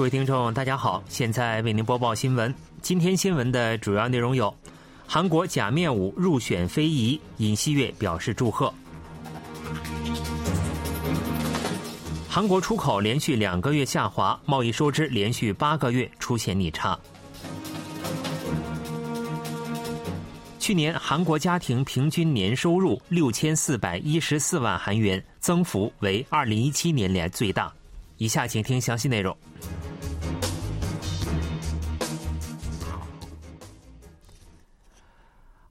各位听众，大家好，现在为您播报新闻。今天新闻的主要内容有：韩国假面舞入选非遗，尹锡悦表示祝贺；韩国出口连续两个月下滑，贸易收支连续八个月出现逆差。去年韩国家庭平均年收入六千四百一十四万韩元，增幅为二零一七年来最大。以下请听详细内容。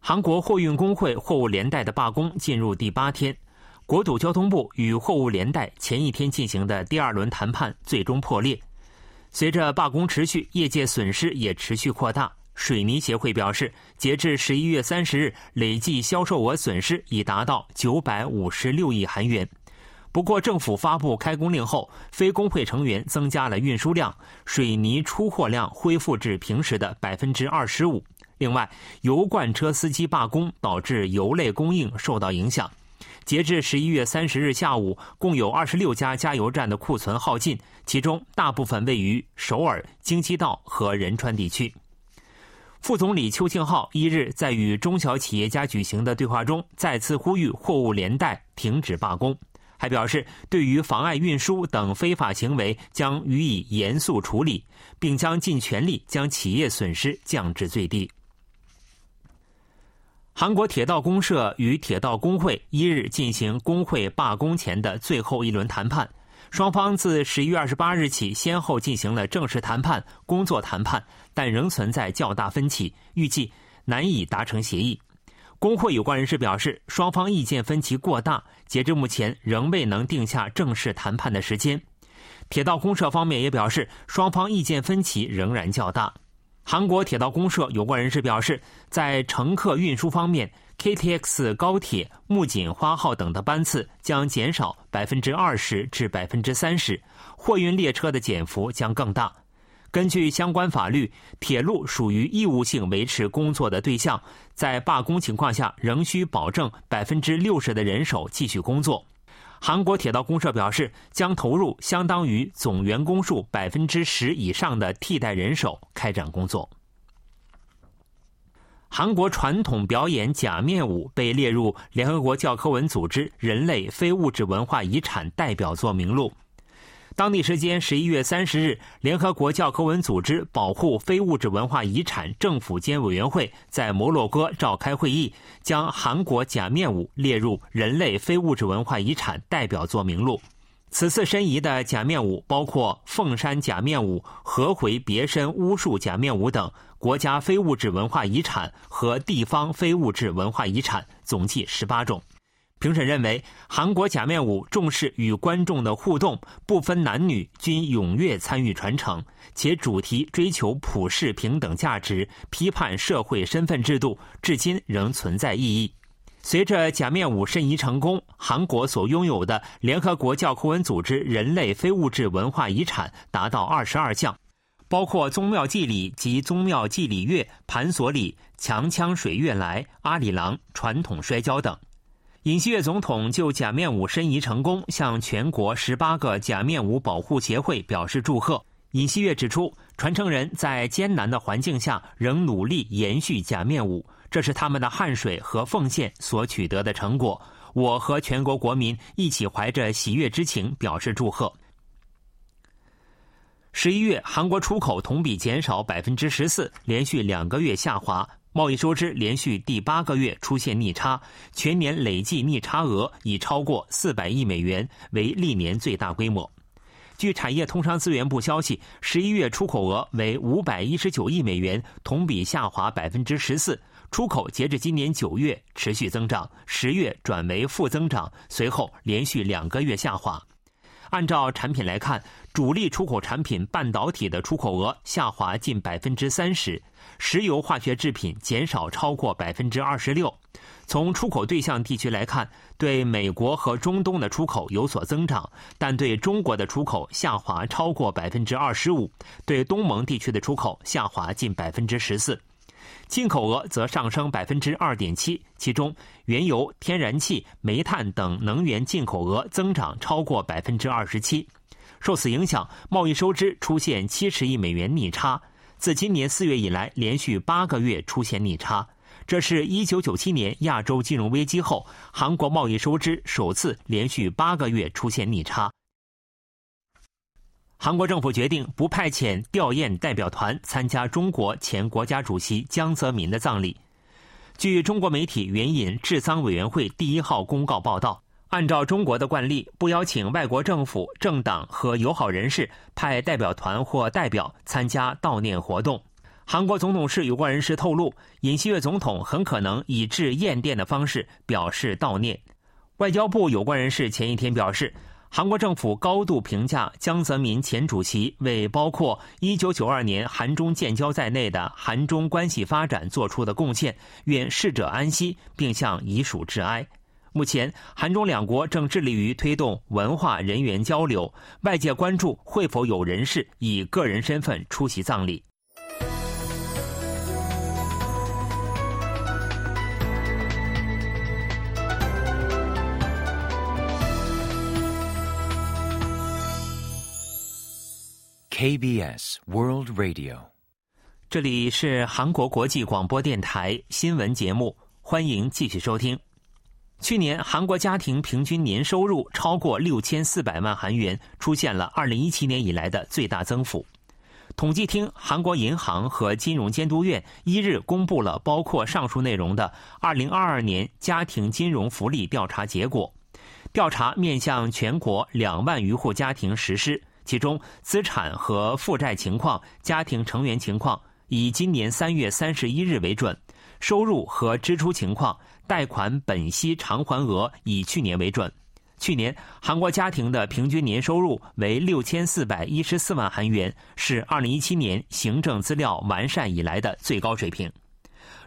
韩国货运工会货物连带的罢工进入第八天，国土交通部与货物连带前一天进行的第二轮谈判最终破裂。随着罢工持续，业界损失也持续扩大。水泥协会表示，截至十一月三十日，累计销售额损失已达到九百五十六亿韩元。不过，政府发布开工令后，非工会成员增加了运输量，水泥出货量恢复至平时的百分之二十五。另外，油罐车司机罢工导致油类供应受到影响。截至十一月三十日下午，共有二十六家加油站的库存耗尽，其中大部分位于首尔、京畿道和仁川地区。副总理邱庆浩一日在与中小企业家举行的对话中，再次呼吁货物连带停止罢工，还表示对于妨碍运输等非法行为将予以严肃处理，并将尽全力将企业损失降至最低。韩国铁道公社与铁道工会一日进行工会罢工前的最后一轮谈判，双方自十一月二十八日起先后进行了正式谈判、工作谈判，但仍存在较大分歧，预计难以达成协议。工会有关人士表示，双方意见分歧过大，截至目前仍未能定下正式谈判的时间。铁道公社方面也表示，双方意见分歧仍然较大。韩国铁道公社有关人士表示，在乘客运输方面，KTX 高铁、木槿花号等的班次将减少百分之二十至百分之三十，货运列车的减幅将更大。根据相关法律，铁路属于义务性维持工作的对象，在罢工情况下，仍需保证百分之六十的人手继续工作。韩国铁道公社表示，将投入相当于总员工数百分之十以上的替代人手开展工作。韩国传统表演假面舞被列入联合国教科文组织人类非物质文化遗产代表作名录。当地时间十一月三十日，联合国教科文组织保护非物质文化遗产政府间委员会在摩洛哥召开会议，将韩国假面舞列入人类非物质文化遗产代表作名录。此次申遗的假面舞包括凤山假面舞、合回别身巫术假面舞等国家非物质文化遗产和地方非物质文化遗产，总计十八种。评审认为，韩国假面舞重视与观众的互动，不分男女均踊跃参与传承，且主题追求普世平等价值，批判社会身份制度，至今仍存在意义。随着假面舞申遗成功，韩国所拥有的联合国教科文组织人类非物质文化遗产达到二十二项，包括宗庙祭礼及宗庙祭礼乐、盘索礼、强枪水月来、阿里郎、传统摔跤等。尹锡悦总统就假面舞申遗成功，向全国十八个假面舞保护协会表示祝贺。尹锡悦指出，传承人在艰难的环境下仍努力延续假面舞，这是他们的汗水和奉献所取得的成果。我和全国国民一起怀着喜悦之情表示祝贺。十一月，韩国出口同比减少百分之十四，连续两个月下滑。贸易收支连续第八个月出现逆差，全年累计逆差额已超过四百亿美元，为历年最大规模。据产业通商资源部消息，十一月出口额为五百一十九亿美元，同比下滑百分之十四。出口截至今年九月持续增长，十月转为负增长，随后连续两个月下滑。按照产品来看，主力出口产品半导体的出口额下滑近百分之三十，石油化学制品减少超过百分之二十六。从出口对象地区来看，对美国和中东的出口有所增长，但对中国的出口下滑超过百分之二十五，对东盟地区的出口下滑近百分之十四。进口额则上升百分之二点七，其中原油、天然气、煤炭等能源进口额增长超过百分之二十七。受此影响，贸易收支出现七十亿美元逆差，自今年四月以来连续八个月出现逆差。这是一九九七年亚洲金融危机后，韩国贸易收支首次连续八个月出现逆差。韩国政府决定不派遣吊唁代表团参加中国前国家主席江泽民的葬礼。据中国媒体援引治丧委员会第一号公告报道，按照中国的惯例，不邀请外国政府、政党和友好人士派代表团或代表参加悼念活动。韩国总统室有关人士透露，尹锡悦总统很可能以致唁电的方式表示悼念。外交部有关人士前一天表示。韩国政府高度评价江泽民前主席为包括1992年韩中建交在内的韩中关系发展做出的贡献，愿逝者安息，并向遗属致哀。目前，韩中两国正致力于推动文化人员交流，外界关注会否有人士以个人身份出席葬礼。KBS World Radio，这里是韩国国际广播电台新闻节目，欢迎继续收听。去年韩国家庭平均年收入超过六千四百万韩元，出现了二零一七年以来的最大增幅。统计厅、韩国银行和金融监督院一日公布了包括上述内容的二零二二年家庭金融福利调查结果。调查面向全国两万余户家庭实施。其中，资产和负债情况、家庭成员情况以今年三月三十一日为准；收入和支出情况、贷款本息偿还额以去年为准。去年，韩国家庭的平均年收入为六千四百一十四万韩元，是二零一七年行政资料完善以来的最高水平。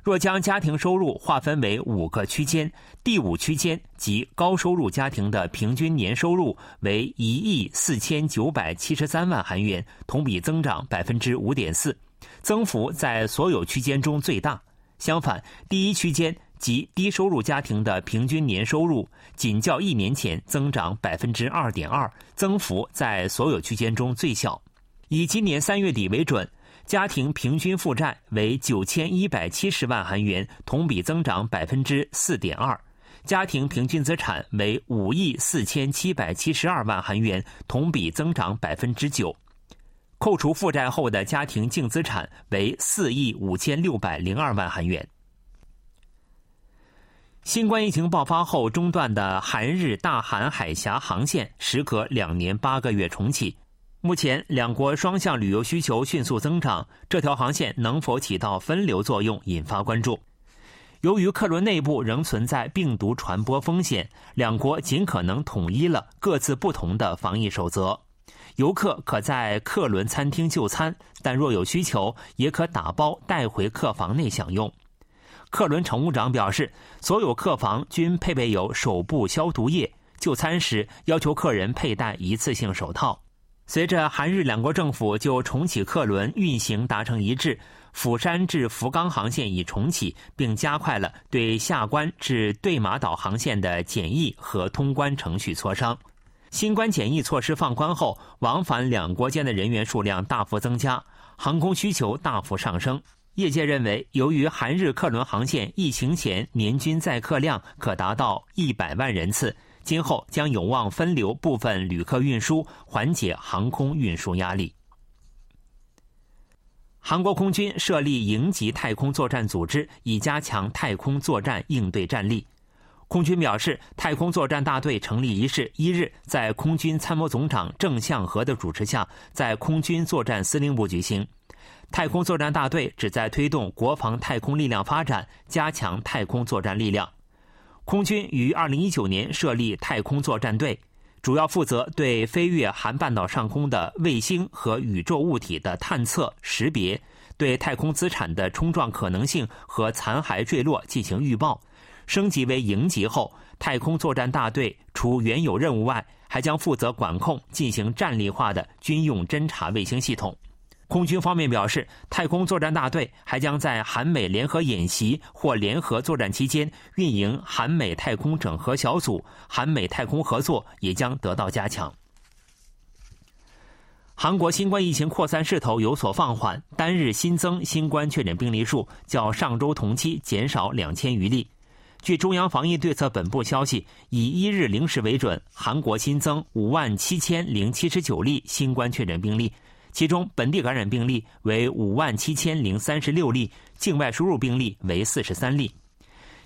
若将家庭收入划分为五个区间，第五区间即高收入家庭的平均年收入为一亿四千九百七十三万韩元，同比增长百分之五点四，增幅在所有区间中最大。相反，第一区间即低收入家庭的平均年收入仅较一年前增长百分之二点二，增幅在所有区间中最小。以今年三月底为准。家庭平均负债为九千一百七十万韩元，同比增长百分之四点二；家庭平均资产为五亿四千七百七十二万韩元，同比增长百分之九。扣除负债后的家庭净资产为四亿五千六百零二万韩元。新冠疫情爆发后中断的韩日大韩海峡航线，时隔两年八个月重启。目前，两国双向旅游需求迅速增长，这条航线能否起到分流作用，引发关注。由于客轮内部仍存在病毒传播风险，两国尽可能统一了各自不同的防疫守则。游客可在客轮餐厅就餐，但若有需求，也可打包带回客房内享用。客轮乘务长表示，所有客房均配备有手部消毒液，就餐时要求客人佩戴一次性手套。随着韩日两国政府就重启客轮运行达成一致，釜山至福冈航线已重启，并加快了对下关至对马岛航线的检疫和通关程序磋商。新冠检疫措施放宽后，往返两国间的人员数量大幅增加，航空需求大幅上升。业界认为，由于韩日客轮航线疫情前年均载客量可达到一百万人次。今后将有望分流部分旅客运输，缓解航空运输压力。韩国空军设立营级太空作战组织，以加强太空作战应对战力。空军表示，太空作战大队成立仪式一日在空军参谋总长郑向和的主持下，在空军作战司令部举行。太空作战大队旨在推动国防太空力量发展，加强太空作战力量。空军于二零一九年设立太空作战队，主要负责对飞越韩半岛上空的卫星和宇宙物体的探测识别，对太空资产的冲撞可能性和残骸坠落进行预报。升级为营级后，太空作战大队除原有任务外，还将负责管控进行战力化的军用侦察卫星系统。空军方面表示，太空作战大队还将在韩美联合演习或联合作战期间运营韩美太空整合小组，韩美太空合作也将得到加强。韩国新冠疫情扩散势头有所放缓，单日新增新冠确诊病例数较上周同期减少两千余例。据中央防疫对策本部消息，以一日零时为准，韩国新增五万七千零七十九例新冠确诊病例，其中本地感染病例为五万七千零三十六例，境外输入病例为四十三例。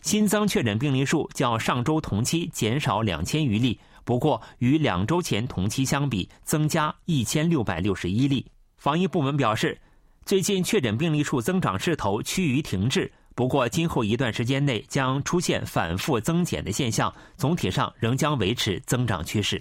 新增确诊病例数较上周同期减少两千余例。不过，与两周前同期相比，增加一千六百六十一例。防疫部门表示，最近确诊病例数增长势头趋于停滞。不过，今后一段时间内将出现反复增减的现象，总体上仍将维持增长趋势。